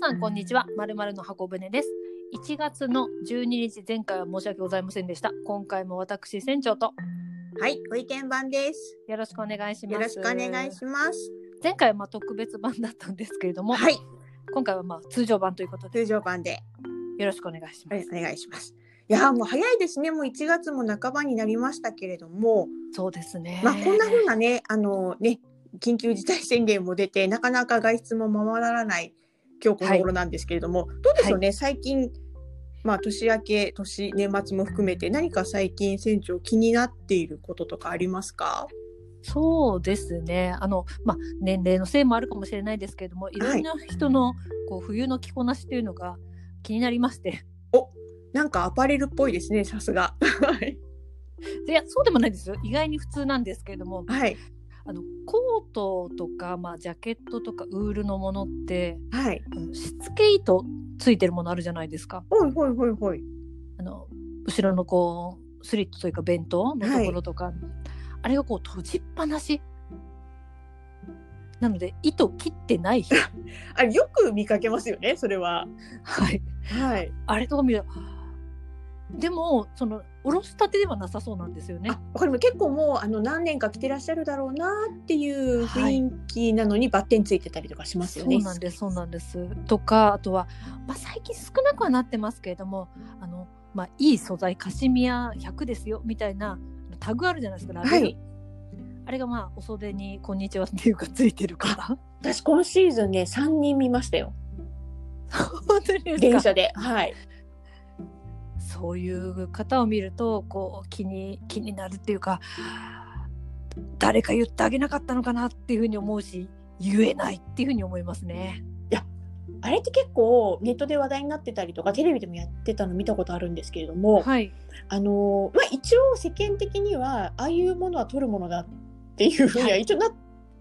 さんこんにちは。まるまるの箱舟です。1月の12日前回は申し訳ございませんでした。今回も私船長とはい、ご意見番です。よろしくお願いします。よろしくお願いします。前回はまあ特別版だったんですけれども、はい、今回はまあ通常版ということで通常版で、よろしくお願いします、はいお願いします。いやーもう早いですね。もう1月も半ばになりましたけれども、そうですね。まあこんな風なね、あのね、緊急事態宣言も出て、なかなか外出もままならない今日この頃なんですけれども、どうでしょうね、最近、まあ年明け、年、年末も含めて何か最近船長気になっていることとかありますか？そうですね。あの、まあ、年齢のせいもあるかもしれないですけれども、いろんな人の、こう、冬の着こなしというのが気になりまして。なんかアパレルっぽいですね、さすが。はいいや、そうでもないですよ。意外に普通なんですけれども、はい。あの、コートとか、まあ、ジャケットとかウールのものって、はい。しつけ糸ついてるものあるじゃないですか。ほいほいほいほい。あの、後ろのこう、スリットというか弁当のところとか、あれがこう閉じっぱなし。なので、糸切ってない日。あよく見かけますよね、それは。はい。はい。あれとか見るとでもそのおろしたてではなさそうなんですよねあ、。これも結構もうあの何年か着てらっしゃるだろうなっていう雰囲気なのにバッテンついてたりとかしますよね。そうなんですそうなんです。とかあとは、まあ、最近少なくはなってますけれどもあの、まあ、いい素材カシミヤ100ですよみたいなタグあるじゃないですかラベル、はいあれがまあお袖に「こんにちは」っていうかついてるから私今シーズンね3人見ましたよ。本当にですか？電車で。はい。そういう方を見るとこう気に気になるっていうか誰か言ってあげなかったのかなっていうふうに思うし言えないっていうふうに思いますね。あれって結構ネットで話題になってたりとかテレビでもやってたの見たことあるんですけれども、はい、あのまあ一応世間的にはああいうものは取るものだっていうふうにははい一応なっ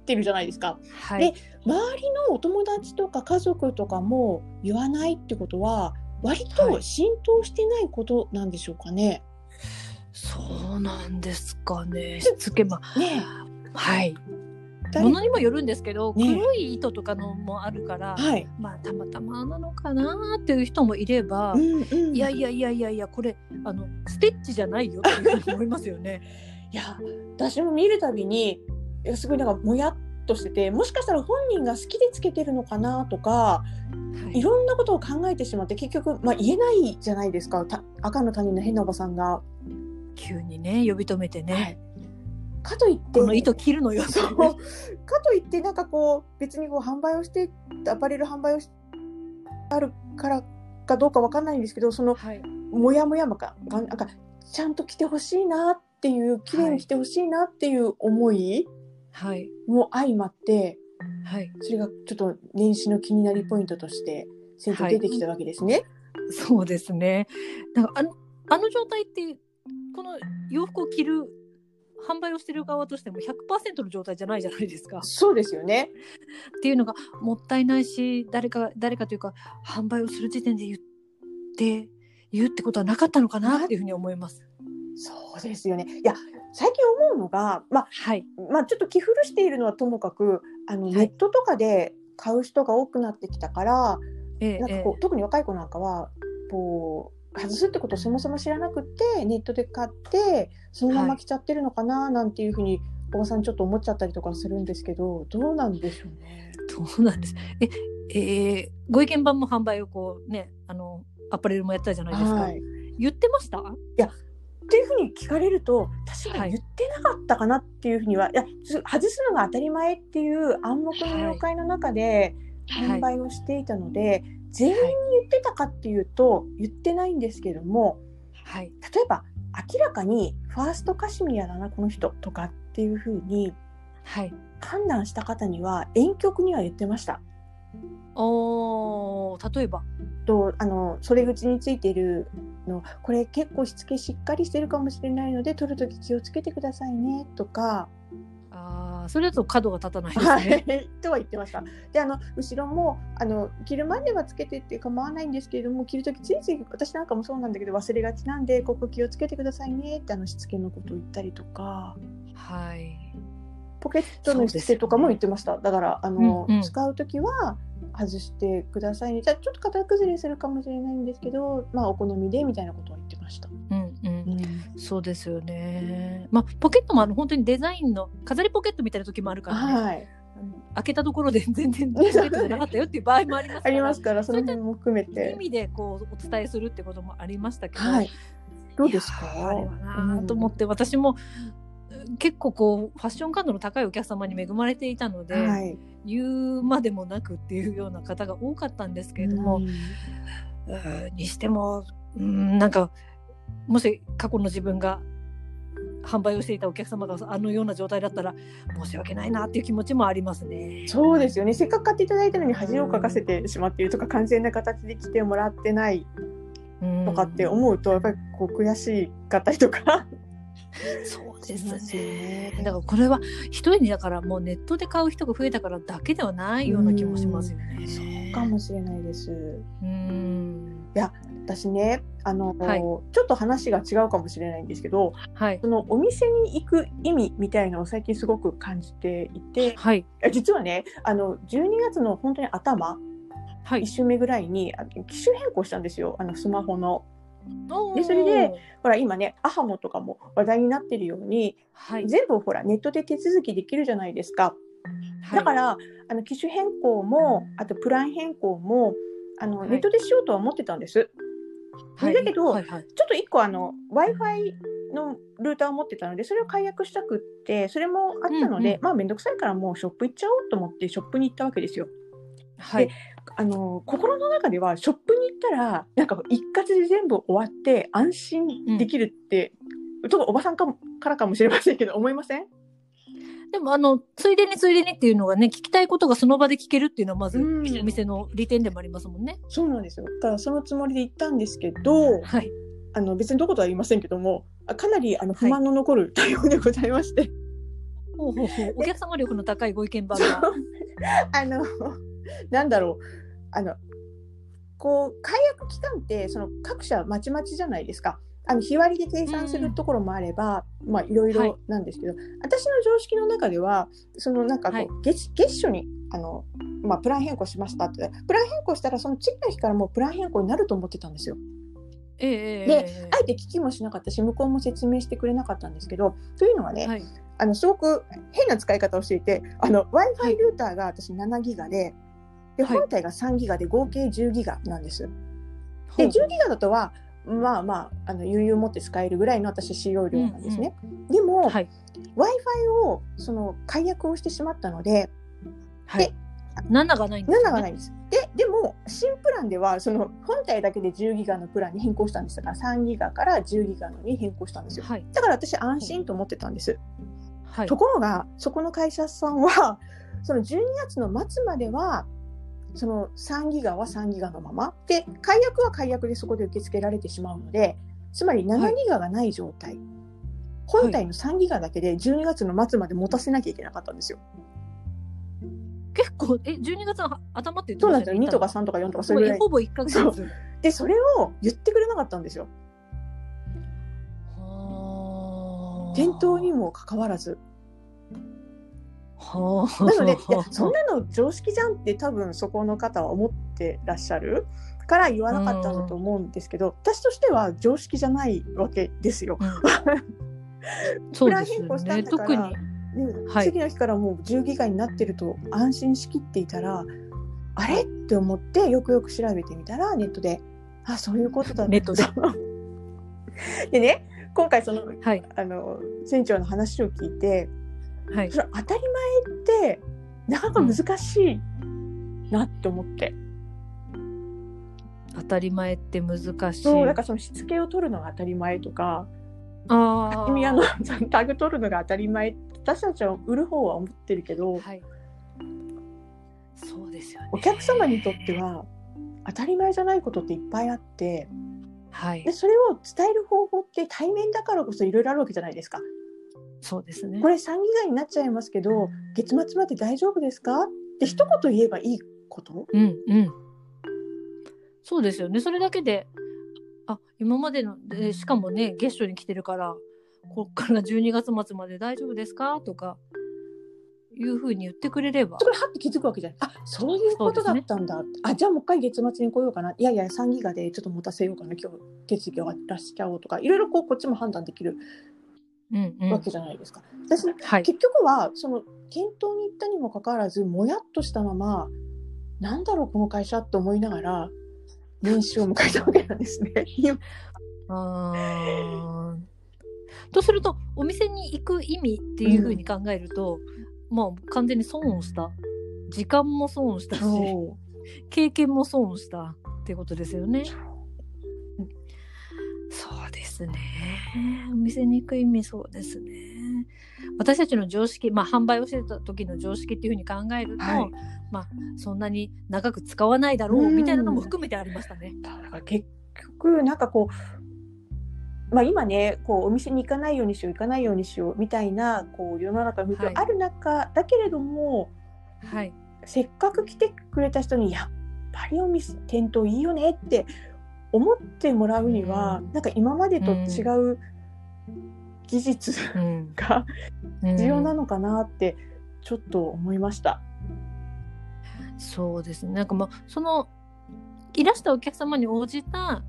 てるじゃないですか。はい、周りのお友達とか家族とかも言わないってことは割と浸透してないことなんでしょうかね。そうなんですかね。しつけまねはい。誰ものにもよるんですけど、ね黒い糸とかのもあるから、はい。まあたまたまなのかなっていう人もいれば、うんうん、いやいやいやいやいやこれあのステッチじゃないよっていうふうに思いますよね。いや私も見るたびにすごいなんかもやっとしててもしかしたら本人が好きでつけてるのかなとかはい。いろんなことを考えてしまって結局、まあ、言えないじゃないですか。た赤の他人の変なおばさんが。急にね呼び止めてね、はい。かといってこの糸切るのよ。かといってなんかこう別にこう販売をしてアパレル販売をしあるからかどうかわかんないんですけどそのはい。モヤモヤもかがなんかちゃんと着てほしいなっていう綺麗に着てほしいなっていう思いはいも相まってはいそれがちょっと年始の気になりポイントとして先生出てきたわけですね。そうですね。なんかあのあの状態ってこの洋服を着る販売をしてる側としても100%の状態じゃないじゃないですか。そうですよね。っていうのがもったいないし誰か誰かというか販売をする時点で言って言うってことはなかったのかなっていうふうに思います。そうですよね。いや最近思うのが、まあはいまあ、ちょっと着古しているのはともかくあのいネットとかで買う人が多くなってきたから、ええなんかこう特に若い子なんかはこう外すってことをそもそも知らなくてネットで買ってそのまま着ちゃってるのかななんていうふうにおばさんちょっと思っちゃったりとかするんですけどどうなんでしょうね。そうなんです？ええーご意見版も販売をこうねあのアパレルもやったじゃないですか。はい言ってました？っていうふうに聞かれると確かに言ってなかったかなっていうふうには、い、やつ外すのが当たり前っていう暗黙の了解の中で販売をしていたので、全員に言ってたかっていうと言ってないんですけどもはい。例えば明らかにファーストカシミヤだなこの人とかっていうふうにはい。判断した方には遠曲には言ってました。おー例えば？とあの袖口についているのこれ結構しつけしっかりしてるかもしれないので取るとき気をつけてくださいねとか、あーそれだと角が立たないですはね。い、とは言ってました。であの後ろもあの着るまではつけてって構わないんですけれども着るときついつい私なんかもそうなんだけど忘れがちなんでここ気をつけてくださいねってあのしつけのことを言ったりとかはい。ポケットのしつけとかも言ってました。だからあの、うんうん使うときは外してくださいねじゃあちょっと型崩れするかもしれないんですけどまあお好みでみたいなことを言ってました。うんうんうんそうですよね。まあポケットもあの本当にデザインの飾りポケットみたいな時もあるからね。はい、開けたところで全然ポケットじゃなかったよっていう場合もありますから。ありますからその辺も含め意て。味でこうお伝えするってこともありましたけど。はい、どうですか？あれはなと思って、私も結構こうファッション感度の高いお客様に恵まれていたので、はい、言うまでもなくっていうような方が多かったんですけれども、うんにしてもうんなんかもし過去の自分が販売をしていたお客様があのような状態だったら申し訳ないなっていう気持ちもありますね。そうですよねせっかく買っていただいたのに恥をかかせてしまっているとか完全な形で着てもらってないとかって思うとやっぱりこう悔しかったりとか。そ うですね。ねだからこれは一人にだからもうネットで買う人が増えたからだけではないような気もしますよね。そうかもしれないです。うん。私ねあの、はいちょっと話が違うかもしれないんですけどはいそのお店に行く意味みたいのを最近すごく感じていてはいえ実はねあの12月の本当に頭はい1。週目ぐらいにあ機種変更したんですよあのスマホの。でそれでほら今ねアハモとかも話題になってるようにはい。全部ほらネットで手続きできるじゃないですか。だから、あの機種変更もあとプラン変更もあの、はい。ネットでしようとは思ってたんです。はい、だけどはいはい。ちょっと一個あの Wi-Fi のルーターを持ってたのでそれを解約したくってそれもあったので、うんうん。まあ面倒くさいからもうショップ行っちゃおうと思ってショップに行ったわけですよ。はいあの心の中ではショップに行ったらなんか一括で全部終わって安心できるって、ちょっとおばさんかもからかもしれませんけど思いません？でもあのついでについでにっていうのがね聞きたいことがその場で聞けるっていうのはまずおうん店の利点でもありますもんね。そうなんですよ。だからそのつもりで行ったんですけど、はい。あの別にどことは言いませんけども、あかなりあの不満の残る対応でございまして、ほうほうほうお客様力の高いご意見番が。あの なんだろう、あのこう解約期間ってその各社まちまちじゃないですか。あの日割りで計算するところもあれば、まあいろいはいろなんですけど、私の常識の中ではそのなんかこう、はい月月初にあのまあプラン変更しましたって、プラン変更したらその次の日からもうプラン変更になると思ってたんですよ。ええええでえあえて聞きもしなかったし向こうも説明してくれなかったんですけどというのはね、えはい。あのすごく変な使い方をしていてあの w i f はい i ルーターが私7ギガでではい本体が3ギガで合計10ギガなんです。でほう10ギガだとはまあまああの余裕を持って使えるぐらいの私使用量なんですね。でも、はい。w i f i をその解約をしてしまったのではい。7がないんです7よね。がないんです。ででも新プランではその本体だけで10ギガのプランに変更したんですだから3ギガから10ギガのに変更したんですよ。はい。だから私安心と思ってたんです。はいと。ころがそこの会社さんはその12月の末まではその3ギガは3ギガのまま。で解約は解約でそこで受け付けられてしまうのでつまり7ギガがない状態、本体の3ギガだけで12月の末まで持たせなきゃいけなかったんですよ。結構え12月の頭って言ってそうなんですよ。ましたよね。2とか3とか4とかそれぐらい。ほぼ1ヶ月。でそれを言ってくれなかったんですよ。はあ。店頭にもかかわらず。はあなのでいやそんなの常識じゃんって多分そこの方は思ってらっしゃるから言わなかったんだと思うんですけど、私としては常識じゃないわけですよ。うん そうですよプラン変更したね。んだから特に。ではい次の日からもう10ギガになってると安心しきっていたらあれ？って思ってよくよく調べてみたらネットであそういうことだネットで でね今回そのはい。あの船長の話を聞いてはい。それ当たり前ってなかなか難しいなって思って、当たり前って難しい。そうだからそのしつけを取るのが当たり前とかああ。君あのタグ取るのが当たり前私たちは売る方は思ってるけどはい。そうですよね。お客様にとっては当たり前じゃないことっていっぱいあってはいで。それを伝える方法って対面だからこそいろいろあるわけじゃないですか。そうですね。これ3ギガになっちゃいますけど月末まで大丈夫ですか？って一言言えばいいこと？うんうん。そうですよね。それだけで、あ今までの、でしかもね、月初に来てるから、こっから12月末まで大丈夫ですか？とかいうふうに言ってくれればそこではって気づくわけじゃない。あそういうことだったんだ。あじゃあもう一回月末に来ようかな。いやいや3ギガでちょっと持たせようかな。今日手続きを出しちゃおうとかいろいろこうこっちも判断できるわけじゃないですか。私はい結局はその検討に行ったにもかかわらずもやっとしたままなんだろうこの会社って思いながら年収を迎えたわけなんですね。とするとお店に行く意味っていうふうに考えると、まあ完全に損をした時間も損をしたし経験も損をしたっていうことですよね。ですね。お店に行く意味そうですね。私たちの常識、まあ販売をしてた時の常識っていうふうに考えると、はいまあそんなに長く使わないだろうみたいなのも含めてありましたね。だから結局なんかこう、まあ、今ねこうお店に行かないようにしよう行かないようにしようみたいなこう世の中の風はある中、だけれどもはい。せっかく来てくれた人にやっぱりお店店頭いいよねって思ってもらうには、うんなんか今までと違う技術うん。がうん必要なのかなってちょっと思いました。そうですね。なんかもうそのいらしたお客様に応じた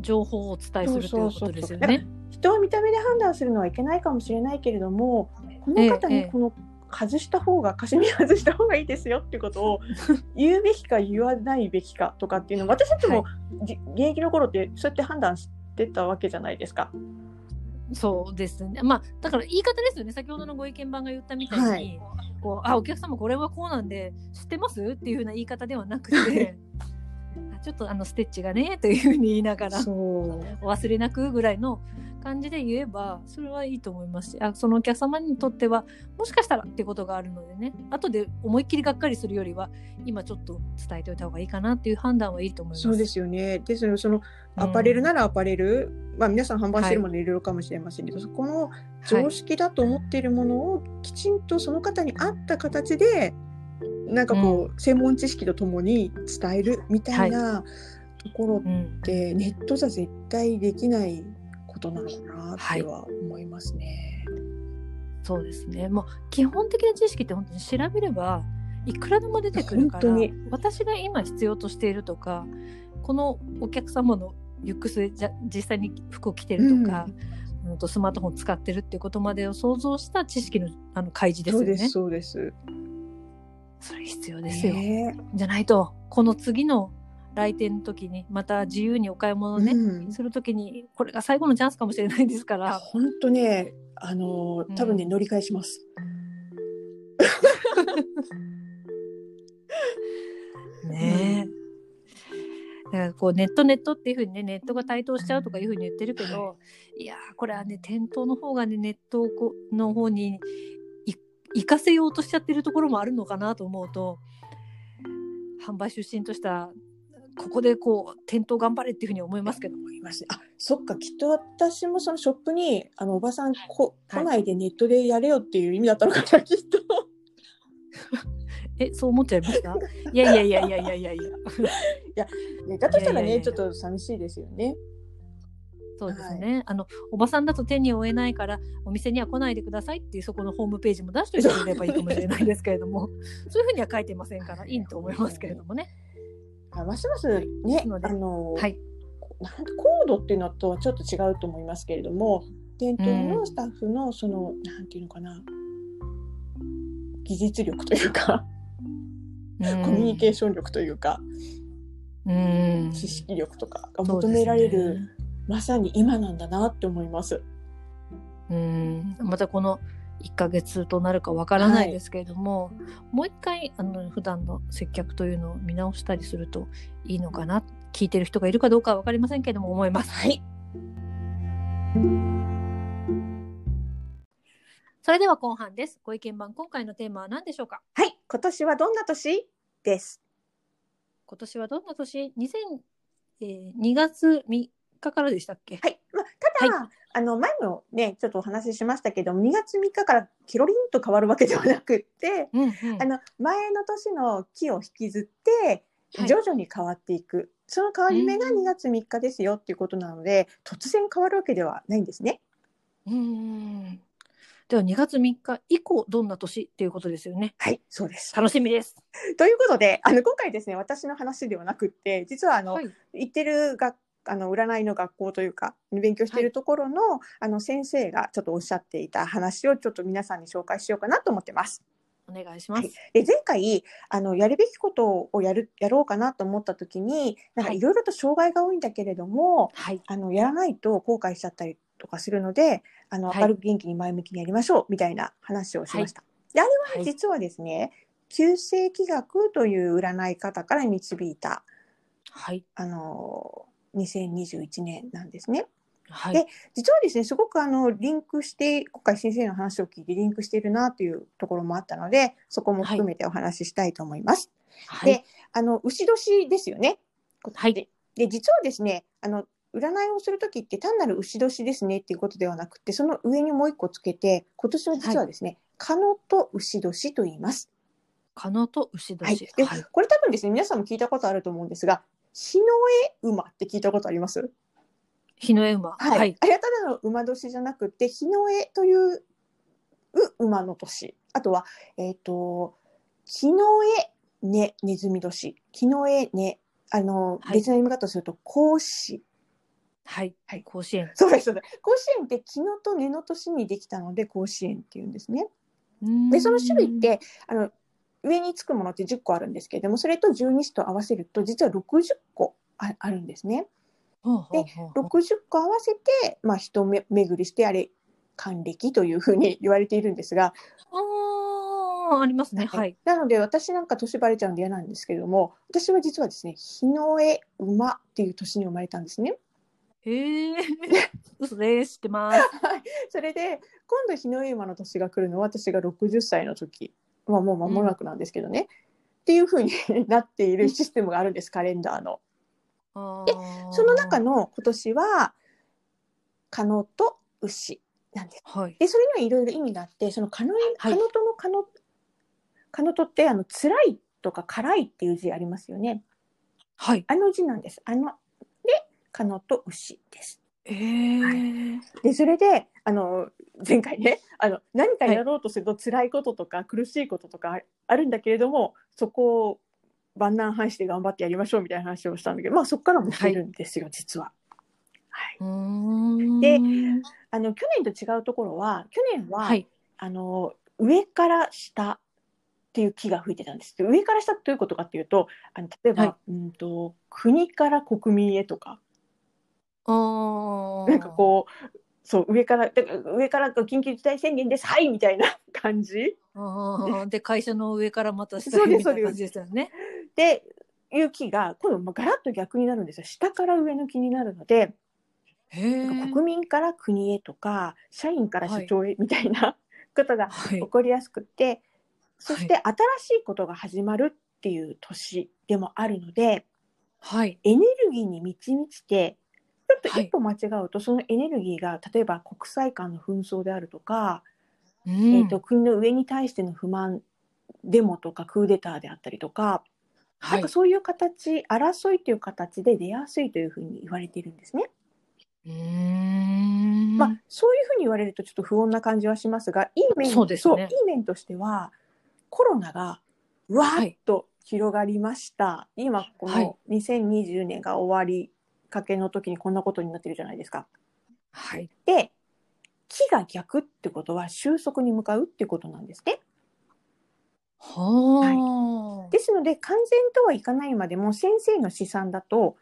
情報をお伝えするということですよね。人を見た目で判断するのはいけないかもしれないけれどもこの方ええにこの外した方がカシミヤ外した方がいいですよっていうことを 言うべきか言わないべきかとかっていうの私たちも、じ現役の頃ってそうやって判断してたわけじゃないですか。そうですね。まあだから言い方ですよね。先ほどのご意見番が言ったみたいに、はいこうあお客様これはこうなんで知ってます？っていうふうな言い方ではなくて、あ ちょっとあのステッチがねというふうに言いながらそう。お忘れなくぐらいの感じで言えばそれはいいと思いますしあそのお客様にとってはもしかしたらってことがあるのでね。後で思いっきりがっかりするよりは今ちょっと伝えておいた方がいいかなっていう判断はいいと思います。そうですよね。ですのでそのアパレルならアパレル、まあ皆さん販売してるものいろいろかもしれませんけど、そこの常識だと思っているものをきちんとその方に合った形でなんかこう、専門知識とともに伝えるみたいなところうんって、ネットじゃ絶対できないことなのかなっては思いますね。そうですね。もう基本的な知識って本当に調べればいくらでも出てくるから私が今必要としているとかこのお客様のユックスじゃ実際に服を着てるとか、うん、とスマートフォン使ってるっていうことまでを想像した知識のあの開示ですよね。そうですそうです。それ必要ですよ。ねじゃないとこの次の来店の時にまた自由にお買い物ね、うんする時にこれが最後のチャンスかもしれないですから。本当ねあの多分ね、うん乗り換えします。ねえ。だからこうネットネットっていうふうにねネットが台頭しちゃうとかいうふうに言ってるけど、い、やーこれはね店頭の方がねネットの方にい行かせようとしちゃってるところもあるのかなと思うと販売出身としたここでこう店頭頑張れっていうふうに思いますけど思いますね。あそっかきっと私もそのショップにあのおばさんこはい来ないでネットでやれよっていう意味だったのかな、きっと。えそう思っちゃいました？いやいやいやいやいやいやいや ね、だとしたらねいやいやいやいやちょっと寂しいですよね。そうですね、あのおばさんだと手に負えないからお店には来ないでくださいっていうそこのホームページも出しておいてくれればいいかもしれないですけれども。そういうふうには書いてませんからいいと思いますけれどもね。あますますねのであの、はい、なんコードっていうのとはちょっと違うと思いますけれども店頭のスタッフのその、なんていうのかな。技術力というか、コミュニケーション力というか、うん。知識力とかが求められる、まさに今なんだなって思います。うんまたこの1ヶ月となるかわからないですけれども、もう一回あの普段の接客というのを見直したりするといいのかな聞いてる人がいるかどうかは分かりませんけれども思います。はい。それでは後半です。ご意見番今回のテーマは何でしょうか？はい。今年はどんな年？です。今年はどんな年 ?2000、えー、2月3日からでしたっけ？はい。まあ、ただ、あの、前もね、ちょっとお話ししましたけども、2月3日からケロリンと変わるわけではなくって、うんうんあの、前の年の木を引きずって、はい徐々に変わっていく。その変わり目がうん2月3日ですよっていうことなので、突然変わるわけではないんですね。うんでは2月3日以降どんな年っていうことですよね。はい、そうです。楽しみです。ということで、あの今回ですね、私の話ではなくって、実はあの、はい。行ってるがあの占いの学校というか勉強しているところの,、あの先生がちょっとおっしゃっていた話をちょっと皆さんに紹介しようかなと思ってます。お願いします。はいで前回あのやるべきことをやるやろうかなと思った時になんかはいいろいろと障害が多いんだけれども、はい。あのやらないと後悔しちゃったりとかするのであのはい明るく元気に前向きにやりましょうみたいな話をしました。であれははい。実はですね旧世紀学という占い方から導いたはい。あの2021年なんですね。はい。で実はですねすごくあのリンクして今回先生の話を聞いてリンクしているなというところもあったのでそこも含めてお話ししたいと思います。はい。であの牛年ですよね。はいでで実はですねあの占いをする時って単なる牛年ですねっていうことではなくてその上にもう一個つけて今年は実はですね、カノと牛年と言います。カノと牛はい年。ではい。これ多分ですね皆さんも聞いたことあると思うんですが日の絵馬って聞いたことあります？日の絵馬。はい。はい。あれはただの馬年じゃなくて、日の絵という馬の年。あとは、えっ、と、木の絵ね、ネズミ年。木の絵ね、あの、はい別の読み方をすると、甲子。はい。はい甲子園。そうです、そうです。甲子園って木のと根の年にできたので、甲子園っていうんですね。で、その種類っ、て、あの、上につくものって10個あるんですけれども、それと十二支と合わせると、実は60個ああるんですね。でほうほう60個合わせて、まあ、人め巡りしてあれ還暦というふうに言われているんですが、ああ、ありますね。はい。なので私なんか年バレちゃうんで嫌なんですけれども私は実はですね日の絵馬っていう年に生まれたんですね。へえ。嘘です。知ってます。それで今度日の絵馬の年が来るのは私が60歳の時、まあ、もう間もなくなんですけどね、っていうふうに なっているシステムがあるんですカレンダーの。でその中の今年はカノと牛なんです。はい。でそれにはいろいろ意味があってそのカノカはいノトのカノカノトってあの辛いとか辛いっていう字ありますよね。はい。あの字なんです。あのでカノと牛です。ええ。でそれであの前回ねあの何かやろうとすると辛いこととか苦しいこととかあるんだけれどもそこを万難排して頑張ってやりましょうみたいな話をしたんだけどまあそこからも来てるんですよ、実は。はい。であの去年と違うところは去年は、はい。あの上から下っていう木が吹いてたんです。で上から下ってどういうことかっていうとあの例えば、はいうんと国から国民へとかああ。なんかこうそう上からだから上から緊急事態宣言ですはいみたいな感じ。で、会社の上からまた下そうですへみたいな感じですよね。でいう木が今度まあガラッと逆になるんですよ下から上の木になるので国民から国へとか社員から社長へみたいなことがはい起。こりやすくって、そして新しいことが始まるっていう年でもあるのではい。エネルギーに満ち満ちてちょっとはい一歩間違うと、そのエネルギーが例えば国際間の紛争であるとか、うんえー、と国の上に対しての不満デモとかクーデターであったりとか、はないんか。そういう形争いという形で出やすいというふうに言われているんですね。うーん。まあ、そういうふうに言われるとちょっと不穏な感じはしますがいい面そうですねいい面としてはコロナがわーっと広がりました、今こはいの2020年が終わりかけの時にこんなことになってるじゃないですか。はい。で木が逆ってことは収束に向かうっていうことなんですね。はあ。ですので完全とはいかないまでも先生の試算だと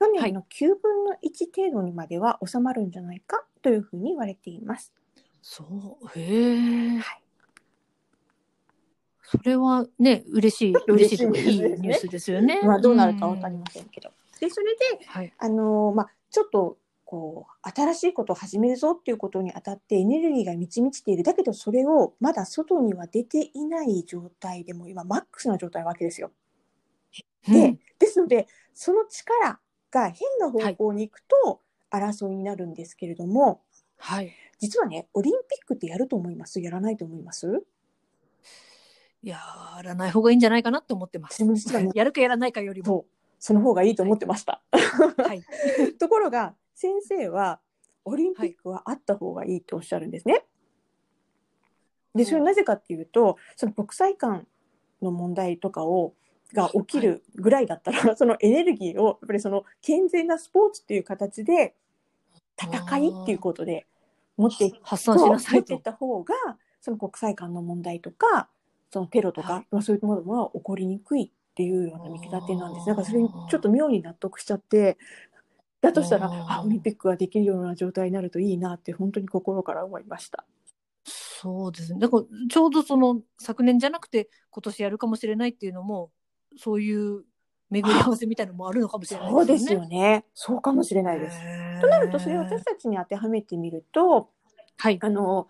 去年の9分の1程度にまでは収まるんじゃないかというふうに言われています。そう。へえ。はいそれはね、嬉しい、嬉しいといいニュースですよね。まあ、どうなるかわかりませんけど。でそれで、はい。あのーまあ、ちょっとこう新しいことを始めるぞっていうことにあたってエネルギーが満ち満ちているだけどそれをまだ外には出ていない状態でも今マックスな状態なわけですよ。で、うんですのでその力が変な方向に行くと争いになるんですけれども、はい。実はねオリンピックってやると思います？やらないと思います？やらない方がいいんじゃないかなと思ってます。やるかやらないかよりも。その方がいいと思ってました。はい。ところが先生はオリンピックはあった方がいいとおっしゃるんですね。で、それなぜかっていうと、その国際間の問題とかを、が起きるぐらいだったら、そのエネルギーを、やっぱりその健全なスポーツっていう形で、戦いっていうことで持って発散しなさいと持って。た方が、その国際間の問題とか、そのテロとか、はいまあそういうものは起こりにくいっていうような見立てなんです。なんかそれにちょっと妙に納得しちゃって、だとしたら、あオリンピックができるような状態になるといいなって本当に心から思いました。そうですね。だからちょうどその昨年じゃなくて今年やるかもしれないっていうのもそういう巡り合わせみたいなのもあるのかもしれないそうですよよね。そうかもしれないです。ね。となると、それを私たちに当てはめてみると、はいあの、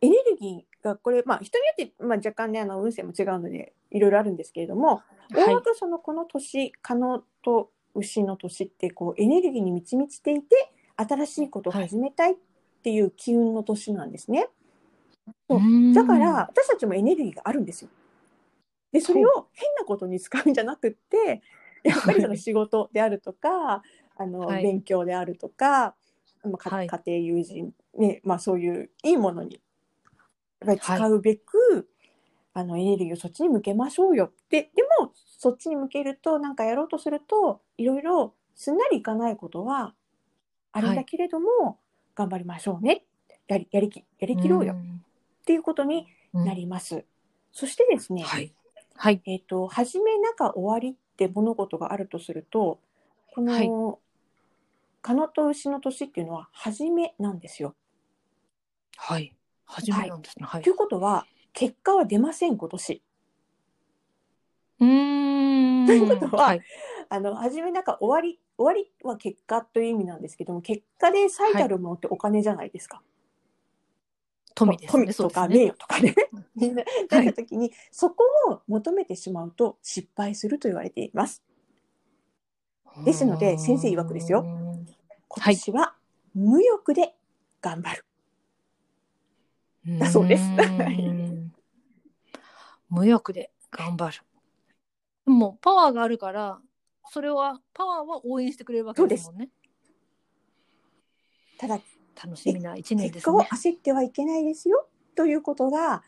エネルギーがこれ、まあ人によって、まあ若干ね、あの、運勢も違うので、いろいろあるんですけれども、大はい。枠その、この年、可能と牛の年って、こう、エネルギーに満ち満ちていて、新しいことを始めたいっていう機運の年なんですね。そう。うん。だから、私たちもエネルギーがあるんですよ。で、それを変なことに使うんじゃなくって、やっぱりその仕事であるとか、あの、はい。勉強であるとか、まあかはい。家庭友人、ね、まあそういういいものに、やっぱり使うべく、あの、エネルギーをそっちに向けましょうよって、でも、そっちに向けると、なんかやろうとすると、いろいろすんなりいかないことはあるんだけれども、頑張りましょうね。やり、やりき、やりきろうよっていうことにうんなります。そしてですね、はい。はい。えっ、と、始め、中、終わりって物事があるとすると、この、はいカノと牛の年っていうのは、始めなんですよ。はい。初めなんですね。はいとい。うことは、結果は出ません、今年。うーん。ということははい。あの、始め、中、終わり、終わりは結果という意味なんですけども、結果で最たるものってお金じゃないですか。富ですね。富とか名誉とかね。みんな、はないった時に、そこを求めてしまうと失敗すると言われています。ですので先生曰くですようん今年は無欲で頑張る。だそうです無欲で頑張る。でもパワーがあるから、それはパワーは応援してくれるわけですもんね。ただ、楽しみな一年で結果をすね。焦ってはいけないですよ。ということが、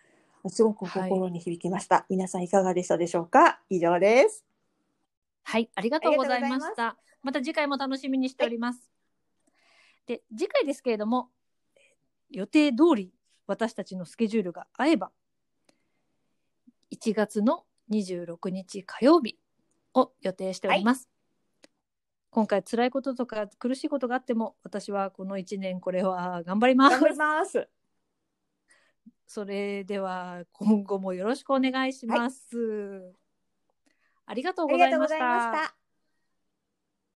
すごく心に響きました。皆さんいかがでしたでしょうか？以上です。はい、ありがとうございました。また次回も楽しみにしております。で、次回ですけれども、予定通り私たちのスケジュールが合えば、1月の26日火曜日を予定しております。今回辛いこととか苦しいことがあっても、私はこの1年これは頑張ります頑。張ります。それでは今後もよろしくお願いします。ありがとうありがとうござい。ました。